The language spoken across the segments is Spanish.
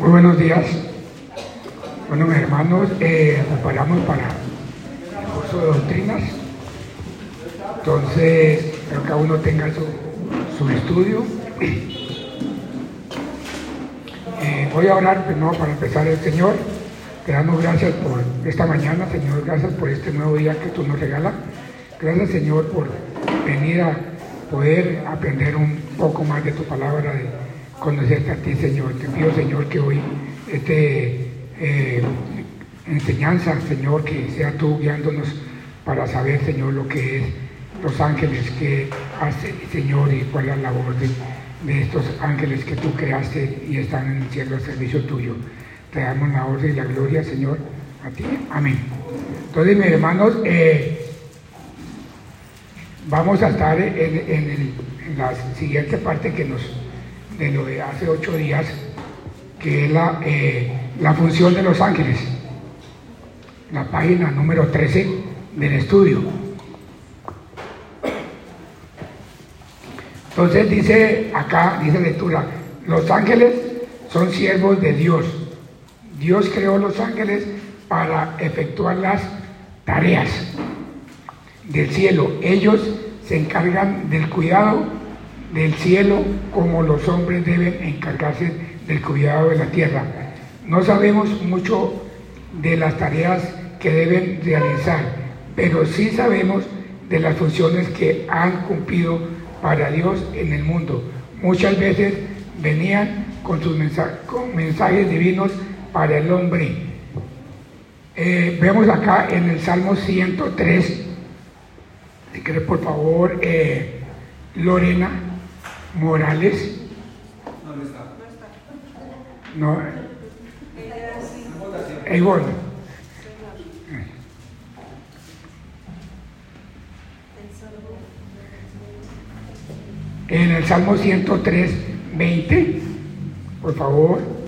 Muy buenos días. Bueno, mis hermanos, eh, preparamos para el curso de doctrinas. Entonces, que cada uno tenga su, su estudio. Eh, voy a orar primero para empezar el Señor. Te damos gracias por esta mañana, Señor. Gracias por este nuevo día que tú nos regalas. Gracias, Señor, por venir a poder aprender un poco más de tu palabra, conocerte a ti, Señor. Te pido, Señor, que hoy este eh, enseñanza, Señor, que sea tú guiándonos para saber, Señor, lo que es los ángeles que hacen, Señor, y cuál es la labor de, estos ángeles que tú creaste y están en el cielo al servicio tuyo. Te damos la orden y la gloria, Señor, a ti. Amén. Entonces, mis hermanos, eh, vamos a estar en, en, la siguiente parte que nos, de lo de hace ocho días, que es la, eh, la función de los ángeles. La página número 13 del estudio. Entonces dice acá, dice lectura, los ángeles son siervos de Dios. Dios creó los ángeles para efectuar las tareas del cielo. Ellos se encargan del cuidado del cielo como los hombres deben encargarse del cuidado de la tierra. No sabemos mucho de las tareas que deben realizar, pero sí sabemos de las funciones que han cumplido para Dios en el mundo. Muchas veces venían con sus mensajes, divinos para el hombre. Eh, vemos acá en el Salmo 103, si quiere por favor, eh, Lorena Morales. ¿Dónde está? No, eh, bueno. En el Salmo 103, 20, por favor.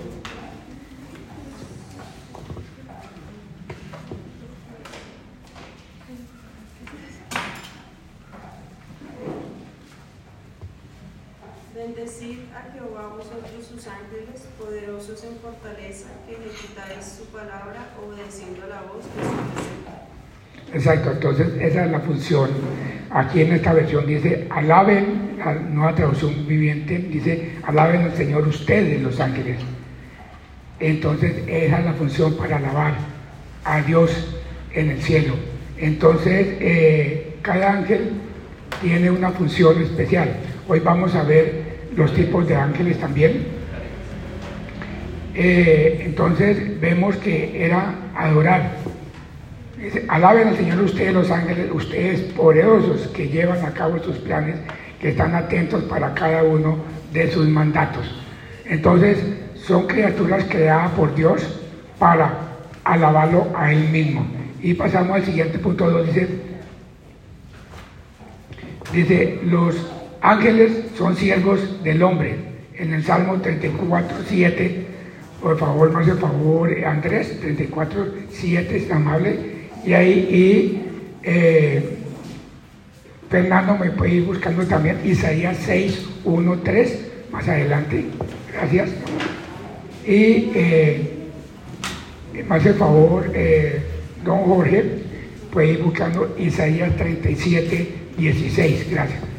Bendecid a Jehová vosotros sus ángeles, poderosos en fortaleza, que ejecutáis su palabra, obedeciendo la voz de su. Exacto, entonces esa es la función. Aquí en esta versión dice, alaben, la nueva traducción viviente dice, alaben al Señor ustedes los ángeles. Entonces esa es la función para alabar a Dios en el cielo. Entonces eh, cada ángel tiene una función especial. Hoy vamos a ver los tipos de ángeles también. Eh, entonces vemos que era adorar. Dice, alaben al Señor ustedes los ángeles, ustedes poderosos que llevan a cabo sus planes, que están atentos para cada uno de sus mandatos. Entonces son criaturas creadas por Dios para alabarlo a Él mismo. Y pasamos al siguiente punto 2, dice, dice, los ángeles son siervos del hombre. En el Salmo 34, 7, por favor, más de favor, Andrés, 34, 7, es amable. Y ahí, y eh, Fernando me puede ir buscando también Isaías 6, 1, 3, más adelante. Gracias. Y eh, más de favor, eh, don Jorge, puede ir buscando Isaías 37, 16. Gracias.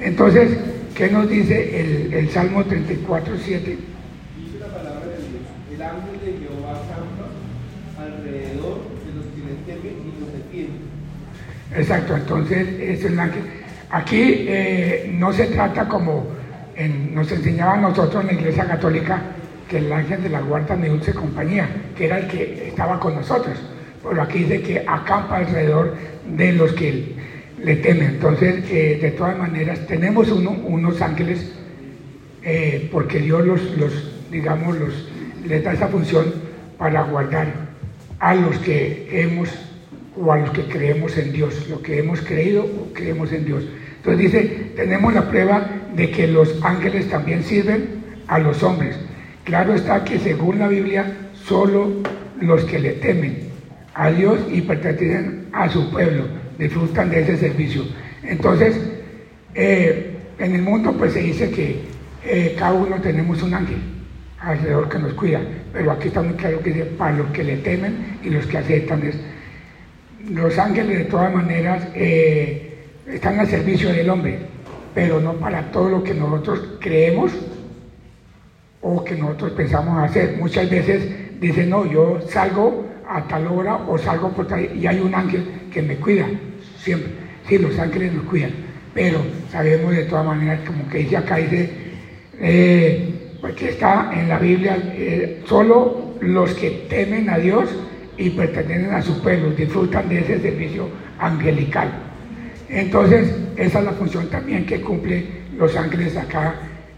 Entonces, ¿qué nos dice el, el Salmo 34, 7? Dice la palabra de Dios. El ángel de Jehová campa alrededor de los que le temen y los defiende. Exacto, entonces es el ángel. Aquí eh, no se trata como en- nos enseñaba a nosotros en la iglesia católica que el ángel de la guarda me dulce compañía, que era el que estaba con nosotros. Pero aquí dice que acampa alrededor de los que le temen. Entonces, eh, de todas maneras, tenemos uno- unos ángeles eh, porque Dios los, los, digamos, los, les da esa función para guardar a los que hemos o a los que creemos en Dios, lo que hemos creído o creemos en Dios. Entonces dice, tenemos la prueba de que los ángeles también sirven a los hombres. Claro está que según la Biblia, solo los que le temen a Dios y pertenecen a su pueblo disfrutan de ese servicio. Entonces, eh, en el mundo pues se dice que eh, cada uno tenemos un ángel. alrededor que nos cuida. Pero aquí está muy claro que dice, para los que le temen y los que aceptan es. Los ángeles de todas maneras eh, están al servicio del hombre, pero no para todo lo que nosotros creemos o que nosotros pensamos hacer. Muchas veces dicen, no, yo salgo a tal hora o salgo por tal y hay un ángel que me cuida, siempre. Sí, los ángeles nos cuidan, pero sabemos de todas maneras, como que dice acá, dice, eh, porque está en la Biblia, eh, solo los que temen a Dios y pertenecen a su pueblo disfrutan de ese servicio angelical. Entonces, esa es la función también que cumplen los ángeles acá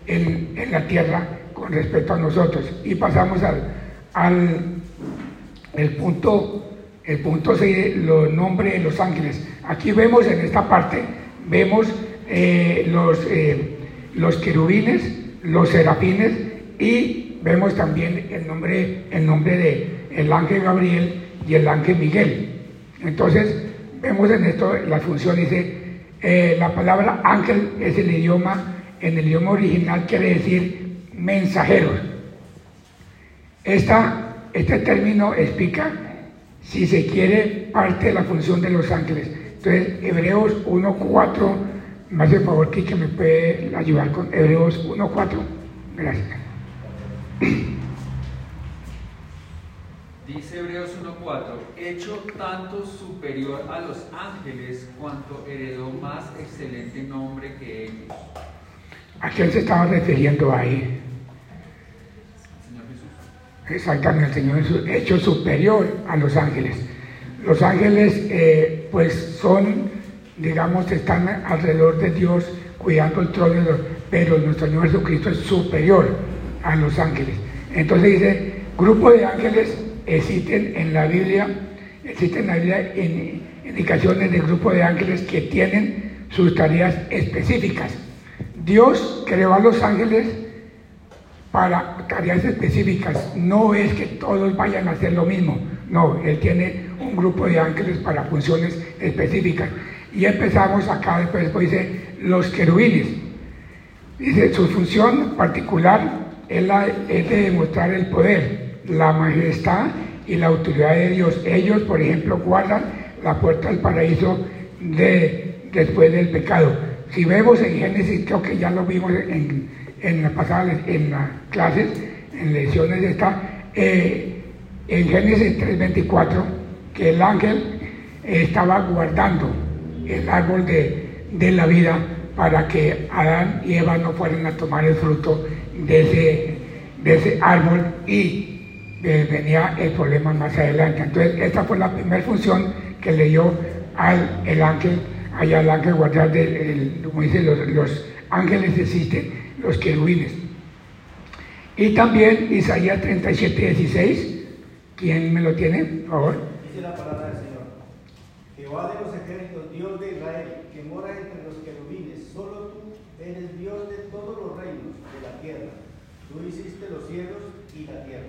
en, en la tierra con respecto a nosotros. Y pasamos al, al el punto, el punto 6, los nombres de los ángeles. Aquí vemos en esta parte, vemos eh, los, eh, los querubines, los serafines y vemos también el nombre, el nombre de el ángel Gabriel y el ángel Miguel. Entonces, vemos en esto la función, dice, eh, la palabra ángel es el idioma, en el idioma original quiere decir mensajeros. Este término explica, si se quiere, parte de la función de los ángeles. Entonces, Hebreos 1.4, me hace favor que me puede ayudar con Hebreos 1.4. Gracias. Dice Hebreos 1.4, hecho tanto superior a los ángeles cuanto heredó más excelente nombre que ellos. ¿A quién se estaba refiriendo ahí? Señor Jesús. Exactamente, el Señor Jesús, hecho superior a los ángeles. Los ángeles, eh, pues son, digamos, están alrededor de Dios cuidando el trono, de Dios, pero nuestro Señor Jesucristo es superior a los ángeles. Entonces dice, grupo de ángeles existen en la Biblia, existen en la Biblia in- indicaciones de grupo de ángeles que tienen sus tareas específicas. Dios creó a los ángeles para tareas específicas. No es que todos vayan a hacer lo mismo. No, Él tiene un grupo de ángeles para funciones específicas. Y empezamos acá, después, después dice los querubines. Dice, su función particular es, de demostrar el poder, la majestad y la autoridad de Dios. Ellos, por ejemplo, guardan la puerta del paraíso de, después del pecado. Si vemos en Génesis, creo que ya lo vimos en, en la en las clases, en lecciones de esta, eh, en Génesis 3.24, que el ángel estaba guardando el árbol de, de la vida para que Adán y Eva no fueran a tomar el fruto de ese, de ese árbol y eh, venía el problema más adelante. Entonces, esta fue la primera función que le dio al el ángel, allá al ángel guardar, el- como dice, los, los ángeles existen, los querubines. Y también Isaías 37, 16, ¿quién me lo tiene, por favor? Dice la palabra del Señor. Jehová de los ejércitos, Dios de Israel, que mora entre los querubines, solo tú eres Dios de todos los reinos de la tierra. Tú hiciste los cielos y la tierra.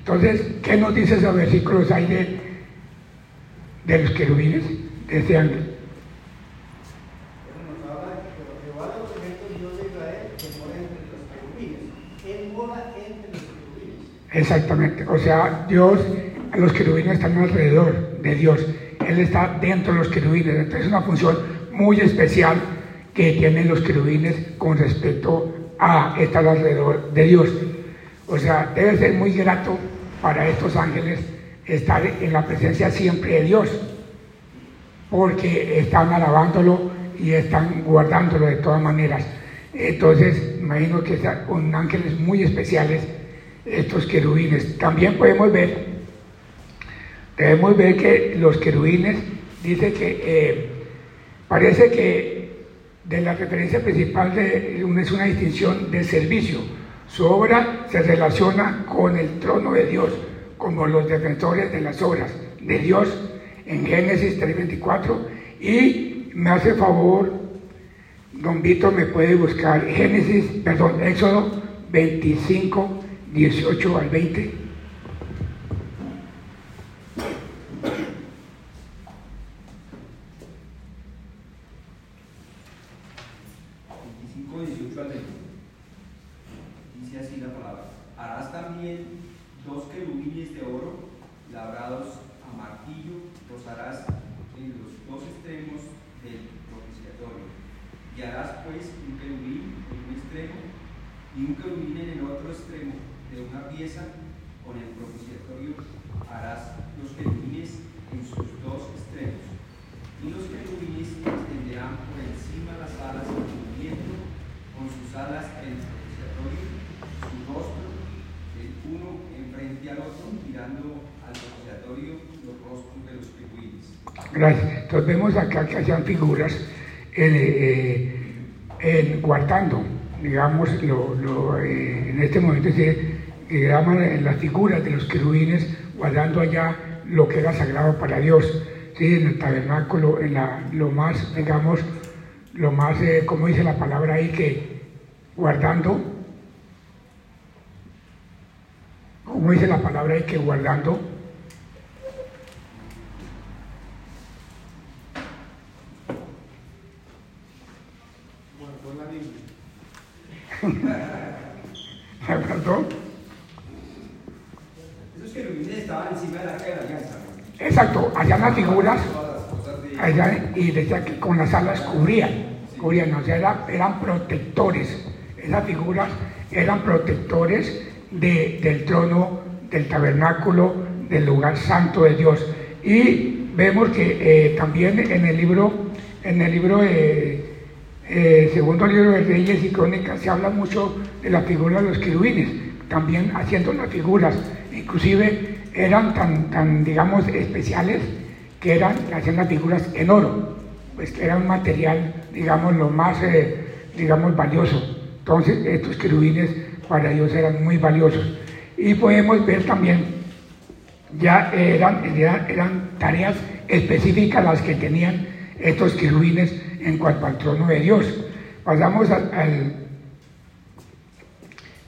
Entonces, ¿qué nos dice esos versículos ahí de, de los querubines, de ese ángel? Pero nos habla de que pero Jehová de los ejércitos, Dios de Israel, que mora entre los querubines. Él mora entre los querubines. Exactamente. O sea, Dios, los querubines están alrededor de Dios. Él está dentro de los querubines. Entonces es una función muy especial que tienen los querubines con respecto a estar alrededor de Dios. O sea, debe ser muy grato para estos ángeles estar en la presencia siempre de Dios, porque están alabándolo y están guardándolo de todas maneras. Entonces, imagino que son ángeles muy especiales estos querubines. También podemos ver, debemos ver que los querubines, dice que eh, parece que de la referencia principal de, es una distinción de servicio. Su obra se relaciona con el trono de Dios, como los defensores de las obras de Dios en Génesis 3.24. Y me hace favor, don Vito me puede buscar Génesis, perdón, Éxodo 25, 18 al 20. 25, 18 al 20. Dice así la palabra. Harás pues un querubín en un extremo y un querubín en el otro extremo de una pieza con el propiciatorio. Harás los querubines en sus dos extremos. Y los querubines extenderán por encima las alas movimiento con sus alas en el propiciatorio, su rostro, el uno enfrente al otro, mirando al propiciatorio los rostros de los querubines. Gracias. Entonces vemos acá que hacían figuras eh, eh, guardando, digamos, lo, lo, eh, en este momento se llaman en las figuras de los querubines, guardando allá lo que era sagrado para Dios, en el tabernáculo, en lo más, digamos, lo más, eh, como dice la palabra ahí, que guardando, como dice la palabra ahí, que guardando, Guardó la Biblia. guardó, Esos querubines estaban encima de la arca de la alianza. ¿no? exacto, allá las figuras, allá, y decía que con las alas cubrían, cubrían, o sea, era- eran protectores, esas figuras eran protectores de- del trono, del tabernáculo, del lugar santo de Dios. Y vemos que eh, también en el libro, en el libro eh, eh, segundo libro de Reyes y Crónicas se habla mucho de la figura de los querubines, también haciendo las figuras, inclusive eran tan, tan digamos, especiales que eran, hacían las figuras en oro, pues que era un material, digamos, lo más, eh, digamos, valioso. Entonces, estos querubines para Dios eran muy valiosos. Y podemos ver también, ya eran, eran, eran tareas específicas las que tenían estos querubines en cuanto al trono de Dios. Pasamos al, al-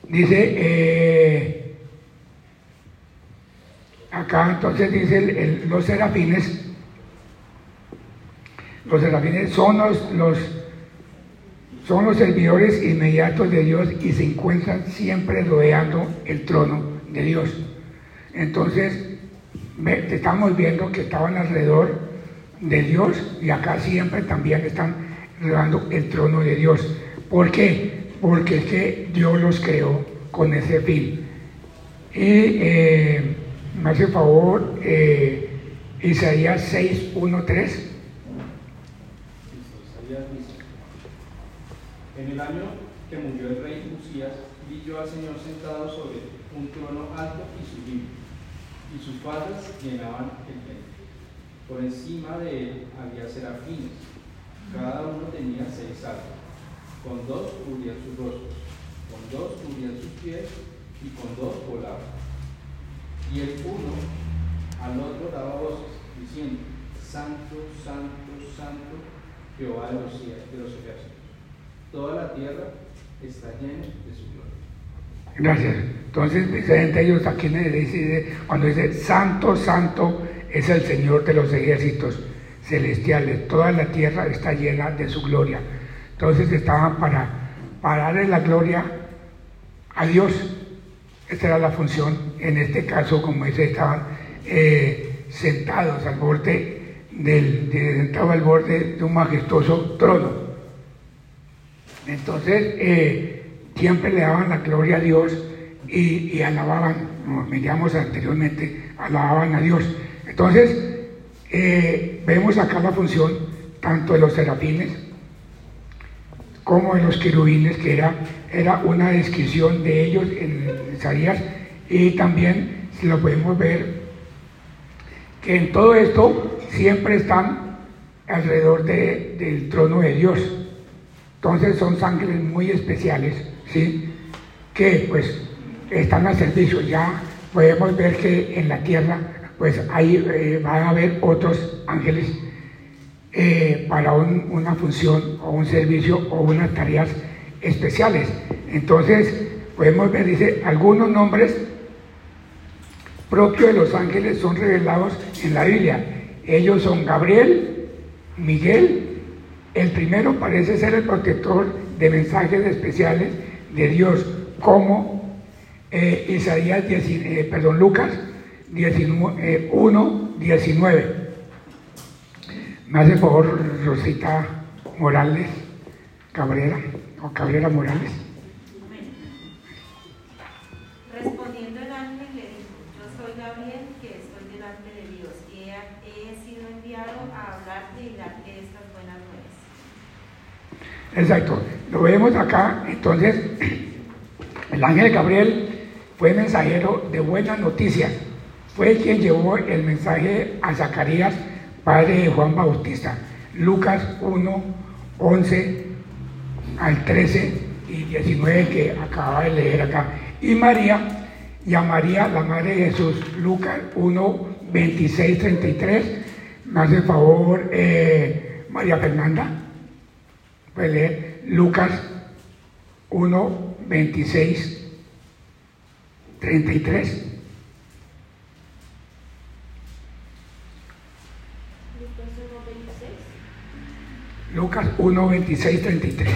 dice, eh, acá entonces dice los serafines, los serafines son los, son los servidores inmediatos de Dios y se encuentran siempre rodeando el trono de Dios. Entonces, estamos viendo que estaban alrededor de Dios y acá siempre también están rodeando el trono de Dios. ¿Por qué? Porque es que Dios los creó con ese fin. Y eh, me hace favor eh, Isaías 6, 1, 3. Listo, Isaías dice, En el año que murió el rey Usías, vi yo al Señor sentado sobre un trono alto y sublime, y sus faldas llenaban el templo. Por encima de él había serafines, cada uno tenía seis alas, con dos cubrían sus rostros, con dos cubrían sus pies y con dos volaban. Y el uno al otro daba voces, diciendo, Santo, Santo, Santo, Jehová de los, de los ejércitos. Toda la tierra está llena de su gloria. Gracias. Entonces, diferente ellos aquí le dice, cuando dice Santo, Santo es el Señor de los ejércitos celestiales, toda la tierra está llena de su gloria. Entonces estaban para, para darle la gloria a Dios. Esta era la función. En este caso, como dice, estaban eh, sentados al borde del, de- sentados al borde de un majestuoso trono. Entonces, eh, siempre le daban la gloria a Dios y, alababan, como veíamos anteriormente, alababan a Dios. Entonces, eh, vemos acá la función tanto de los serafines como de los querubines, que era, era una descripción de ellos en Isaías, y también, si lo podemos ver, que en todo esto siempre están alrededor de- del trono de Dios. Entonces son ángeles muy especiales, ¿sí? Que pues están al servicio. Ya podemos ver que en la tierra pues ahí eh, van a haber otros ángeles eh, para un- una función o un servicio o unas tareas especiales. Entonces podemos ver, dice, algunos nombres propios de los ángeles son revelados en la Biblia. Ellos son Gabriel, Miguel, el primero parece ser el protector de mensajes especiales de Dios, como eh, Isaías, 10 eh, perdón, Lucas 19, 1, 19. Me hace favor, Rosita Morales, Cabrera o Cabrera Morales. Respondiendo el ángel le dijo, yo soy Gabriel que estoy delante de Dios y he, he sido enviado a hablarte y darte estas buenas nuevas. Exacto, lo vemos acá, entonces el ángel Gabriel fue mensajero de buenas noticias, fue quien llevó el mensaje a Zacarías, padre de Juan Bautista, Lucas 1, 11 al 13 y 19 que acaba de leer acá. Y María, y a María, la madre de Jesús, Lucas 1, 26, 33. Me hace favor, eh, María Fernanda, puede leer Lucas 1, 26, 33. Lucas 1:26. Lucas 1, 26, 33.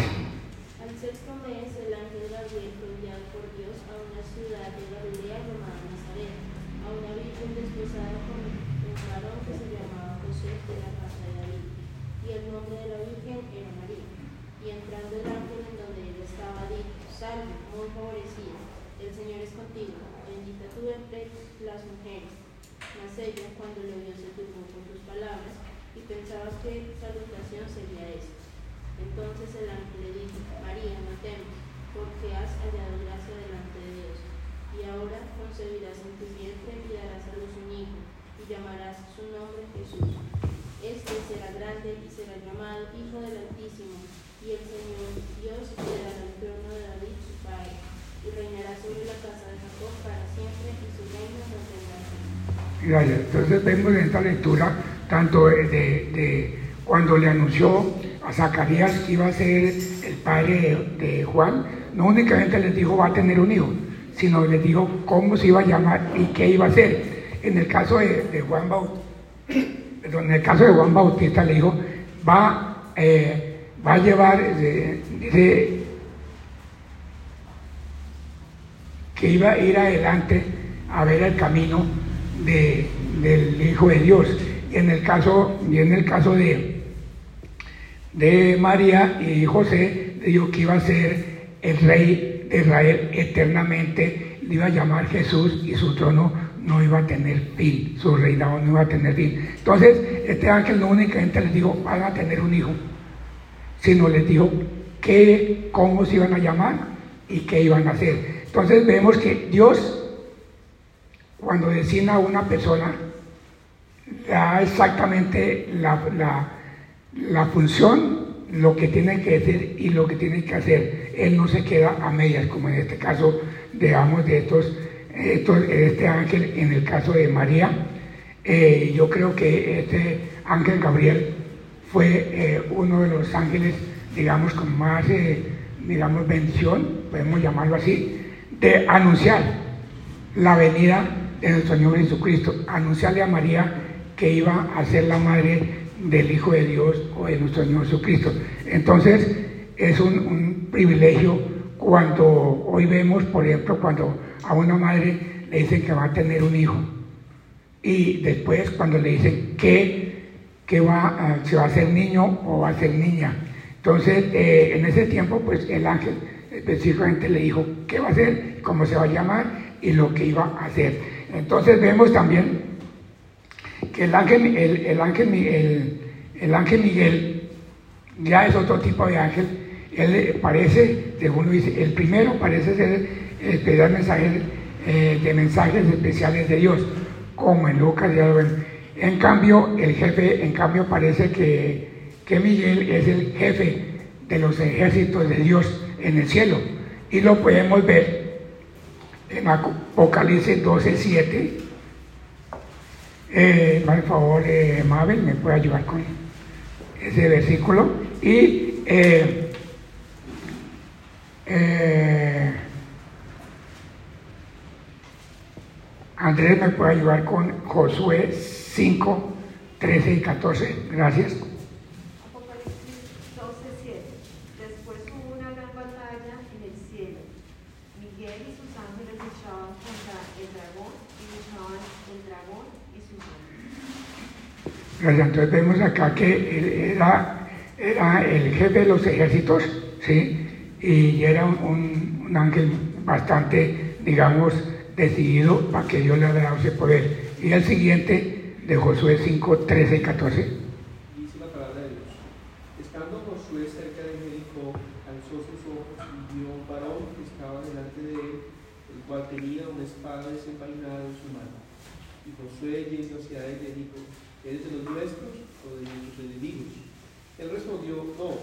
Al sexto mes, el ángel Gabriel fue enviado por Dios a una ciudad de Galilea llamada Nazaret, a una virgen desposada con un varón que se llamaba José de la casa de David, y el nombre de la virgen era María. Y entrando el ángel en donde él estaba, dijo: Salve, muy favorecida, el Señor es contigo, bendita tú entre las mujeres. Mas ella, cuando le vio, se turbó por tus palabras, y pensaba qué salutación sería esta. Entonces el ángel le dijo, María, no temas, porque has hallado gracia delante de Dios. Y ahora concebirás en tu vientre y darás a luz un hijo, y llamarás su nombre Jesús. Este será grande y será llamado Hijo del Altísimo, y el Señor Dios le dará el trono de David su padre, y reinará sobre la casa de Jacob para siempre, y su reino no tendrá fin. Entonces vemos en esta lectura tanto de, cuando le anunció a Zacarías que iba a ser el padre de, Juan, no únicamente les dijo va a tener un hijo, sino les dijo cómo se iba a llamar y qué iba a hacer. En el caso de, Juan Bautista, en el caso de Juan Bautista le dijo va, eh, va a llevar, eh, que iba a ir adelante a ver el camino de- del Hijo de Dios. En el caso, y en el caso de, de María y José, le dijo que iba a ser el rey de Israel eternamente, le iba a llamar Jesús y su trono no iba a tener fin, su reinado no iba a tener fin. Entonces, este ángel no únicamente les dijo, van a tener un hijo, sino les dijo qué, cómo se iban a llamar y qué iban a hacer. Entonces vemos que Dios, cuando designa a una persona, da exactamente la, la- función, lo que tiene que decir y lo que tiene que hacer. Él no se queda a medias, como en este caso, digamos, de estos, estos este ángel, en el caso de María. Eh, yo creo que este ángel Gabriel fue eh, uno de los ángeles, digamos, con más, eh, digamos, bendición, podemos llamarlo así, de anunciar la venida de nuestro Señor Jesucristo, anunciarle a María que iba a ser la madre del Hijo de Dios o de nuestro Señor Jesucristo. Entonces, es un, privilegio cuando hoy vemos, por ejemplo, cuando a una madre le dicen que va a tener un hijo y después cuando le dicen que, que va si va a ser niño o va a ser niña. Entonces, eh, en ese tiempo, pues el ángel específicamente le dijo qué va a hacer, cómo se va a llamar y lo que iba a hacer. Entonces vemos también que el ángel, el, el ángel, el, el ángel Miguel ya es otro tipo de ángel. Él parece, según dice, el primero parece ser el mensajero eh, de mensajes especiales de Dios, como en Lucas ya lo ven. En cambio, el jefe, en cambio parece que, que Miguel es el jefe de los ejércitos de Dios en el cielo. Y lo podemos ver en Apocalipsis 12, 7. Eh, por favor, eh, Mabel, me puede ayudar con ese versículo. Y eh, eh, Andrés me puede ayudar con Josué 5, 13 y 14. Gracias. Apocalipsis 12:7. Después hubo una gran batalla en el cielo. Miguel y sus ángeles luchaban contra el dragón y luchaban el dragón y sus Gracias. Entonces vemos acá que era, era el jefe de los ejércitos ¿sí? Y era un, un- ángel bastante, digamos, decidido para que Dios le haya dado ese poder. Y el siguiente de Josué 5, 13 y 14. Dice la palabra de Dios. Estando Josué cerca de Jericó, alzó sus ojos y vio un varón que estaba delante de él, el cual tenía una espada desenvainada en su mano. Y Josué yendo hacia él le dijo, ¿eres de los nuestros o de nuestros enemigos? Él respondió, no,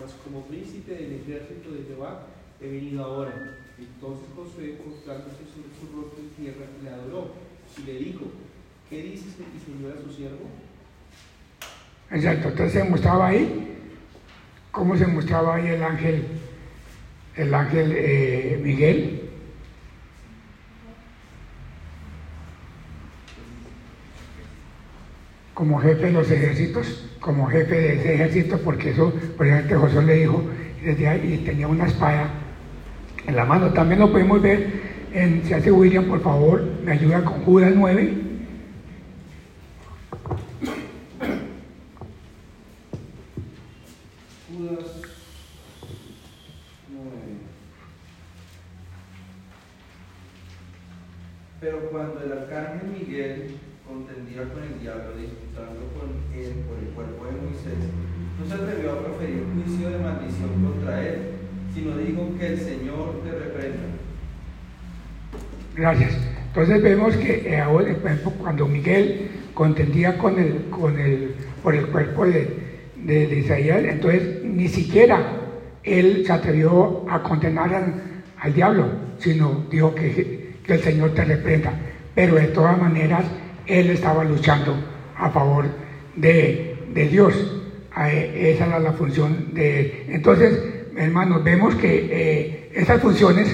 mas como príncipe del ejército de Jehová he venido ahora. Entonces Josué, postrándose sobre su rostro en tierra, le adoró y le dijo, ¿qué dices mi señor a su siervo? Exacto, entonces se mostraba ahí, ¿cómo se mostraba ahí el ángel, el ángel eh, Miguel? Como jefe de los ejércitos, como jefe de ese ejército, porque eso, ejemplo, José le dijo, y tenía una espada en la mano. También lo podemos ver en, si hace William, por favor, me ayuda con Judas 9. Judas 9. Pero cuando el arcángel Miguel contendía con el diablo, disputando con él por el cuerpo de Moisés, no se atrevió a proferir juicio de maldición contra él, sino dijo que el Señor te reprenda. Gracias. Entonces vemos que eh, ahora, cuando Miguel contendía con el, con el, por el cuerpo de, de- de Isaías, entonces ni siquiera él se atrevió a condenar al, diablo, sino dijo que, que el Señor te reprenda. Pero de todas maneras, él estaba luchando a favor de, de Dios. A- Esa era la función de él. Entonces, hermanos, vemos que eh, esas funciones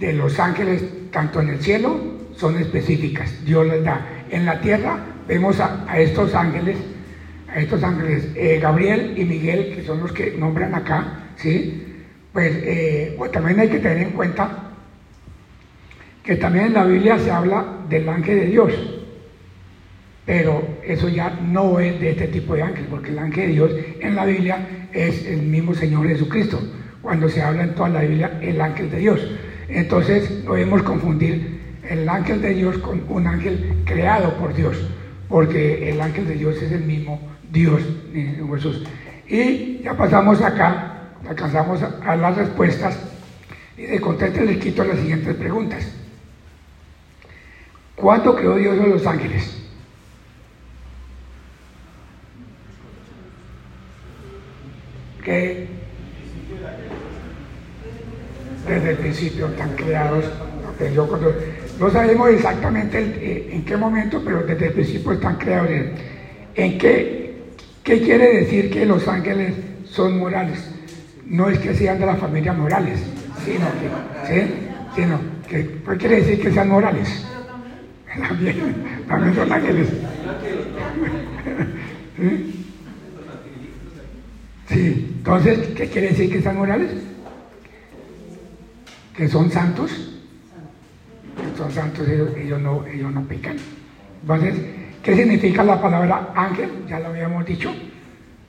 de los ángeles, tanto en el cielo, son específicas. Dios les da. En la tierra vemos a, estos ángeles, a estos ángeles, eh, Gabriel y Miguel, que son los que nombran acá, ¿sí? Pues eh, también hay que tener en cuenta que también en la Biblia se habla del ángel de Dios, pero eso ya no es de este tipo de ángel, porque el ángel de Dios en la Biblia es el mismo Señor Jesucristo. Cuando se habla en toda la Biblia, el ángel de Dios. Entonces no debemos confundir el ángel de Dios con un ángel creado por Dios, porque el ángel de Dios es el mismo Dios, Jesús. Y ya pasamos acá, alcanzamos a, las respuestas, y de conteste les quito las siguientes preguntas. ¿Cuándo creó Dios a los ángeles? que desde el principio están creados. no sabemos exactamente eh, en qué momento, pero desde el principio están creados. ¿En qué, qué quiere decir que los ángeles son morales? No es que sean de la familia Morales, sino que, ¿sí? Sino que, ¿qué quiere decir que sean morales? También, también son ángeles. ¿Sí? Entonces, ¿qué quiere decir que están morales? Que son santos. Son santos, ellos, ellos no, ellos no pecan. Entonces, ¿qué significa la palabra ángel? Ya lo habíamos dicho,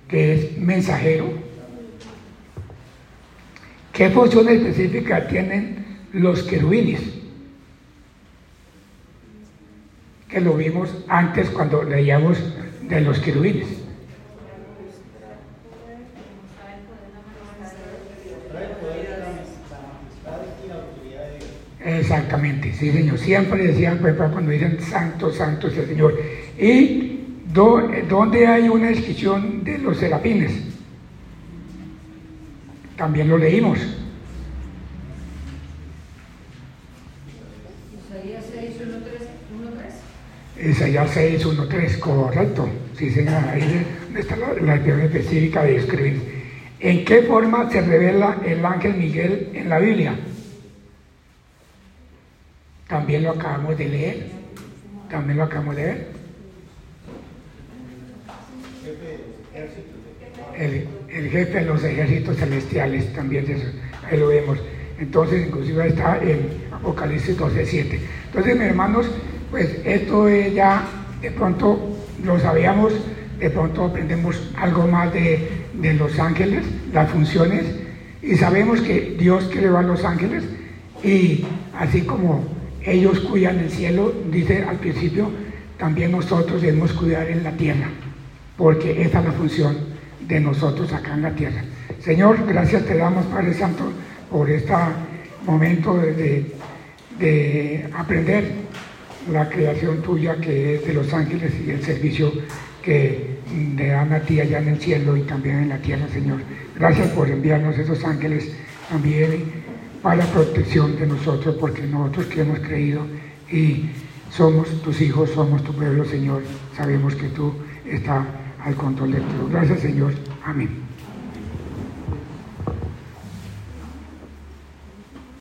que es mensajero. ¿Qué función específica tienen los querubines? Que lo vimos antes cuando leíamos de los querubines. Trae poder a la majestad y la autoridad de Dios. Exactamente, sí señor. Siempre decían, ejemplo, cuando dicen santo, santo es el Señor. ¿Y do- dónde hay una descripción de los serafines? También lo leímos. Isaías 6, 1, 3, 1, 3. Isaías 6, 1, 3, correcto. Sí señor, ahí está la, la específica de escribir. ¿En qué forma se revela el ángel Miguel en la Biblia? También lo acabamos de leer. También lo acabamos de de el, el jefe de los ejércitos celestiales, también ahí lo vemos. Entonces, inclusive está en Apocalipsis 12, 7. Entonces, mis hermanos, pues esto es ya de pronto lo sabíamos, de pronto aprendemos algo más de, de los ángeles, las funciones, Y sabemos que Dios creó a los ángeles y así como ellos cuidan el cielo, dice al principio, también nosotros debemos cuidar en la tierra, porque esa es la función de nosotros acá en la tierra. Señor, gracias te damos, Padre Santo, por este momento de, de aprender la creación tuya que es de los ángeles y el servicio que le dan a ti allá en el cielo y también en la tierra, Señor. Gracias por enviarnos esos ángeles también para la protección de nosotros, porque nosotros que hemos creído y somos tus hijos, somos tu pueblo, Señor, sabemos que tú estás al control de todo. Gracias, Señor. Amén.